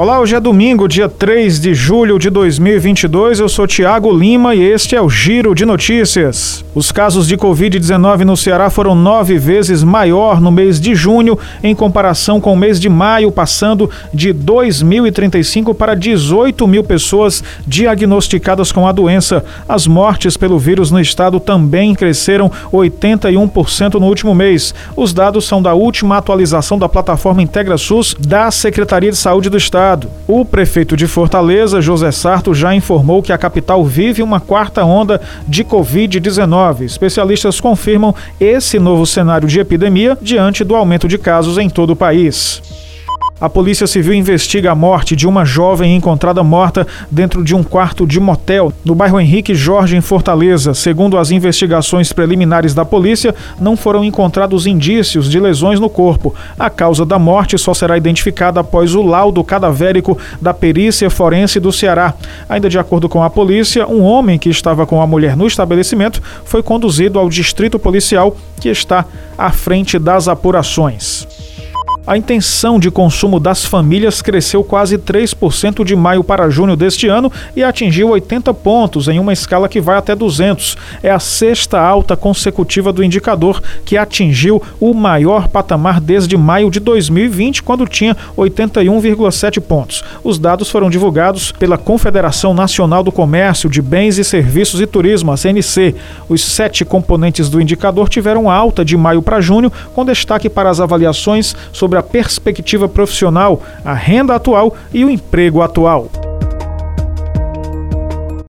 Olá, hoje é domingo, dia 3 de julho de 2022. Eu sou Tiago Lima e este é o Giro de Notícias. Os casos de Covid-19 no Ceará foram nove vezes maior no mês de junho em comparação com o mês de maio, passando de 2.035 para 18 mil pessoas diagnosticadas com a doença. As mortes pelo vírus no estado também cresceram 81% no último mês. Os dados são da última atualização da plataforma Integra SUS da Secretaria de Saúde do Estado. Estado. O prefeito de Fortaleza, José Sarto, já informou que a capital vive uma quarta onda de Covid-19. Especialistas confirmam esse novo cenário de epidemia diante do aumento de casos em todo o país. A Polícia Civil investiga a morte de uma jovem encontrada morta dentro de um quarto de motel no bairro Henrique Jorge, em Fortaleza. Segundo as investigações preliminares da polícia, não foram encontrados indícios de lesões no corpo. A causa da morte só será identificada após o laudo cadavérico da perícia forense do Ceará. Ainda de acordo com a polícia, um homem que estava com a mulher no estabelecimento foi conduzido ao distrito policial que está à frente das apurações. A intenção de consumo das famílias cresceu quase 3% de maio para junho deste ano e atingiu 80 pontos em uma escala que vai até 200. É a sexta alta consecutiva do indicador, que atingiu o maior patamar desde maio de 2020, quando tinha 81,7 pontos. Os dados foram divulgados pela Confederação Nacional do Comércio de Bens e Serviços e Turismo, a CNC. Os sete componentes do indicador tiveram alta de maio para junho, com destaque para as avaliações sobre sobre a perspectiva profissional, a renda atual e o emprego atual.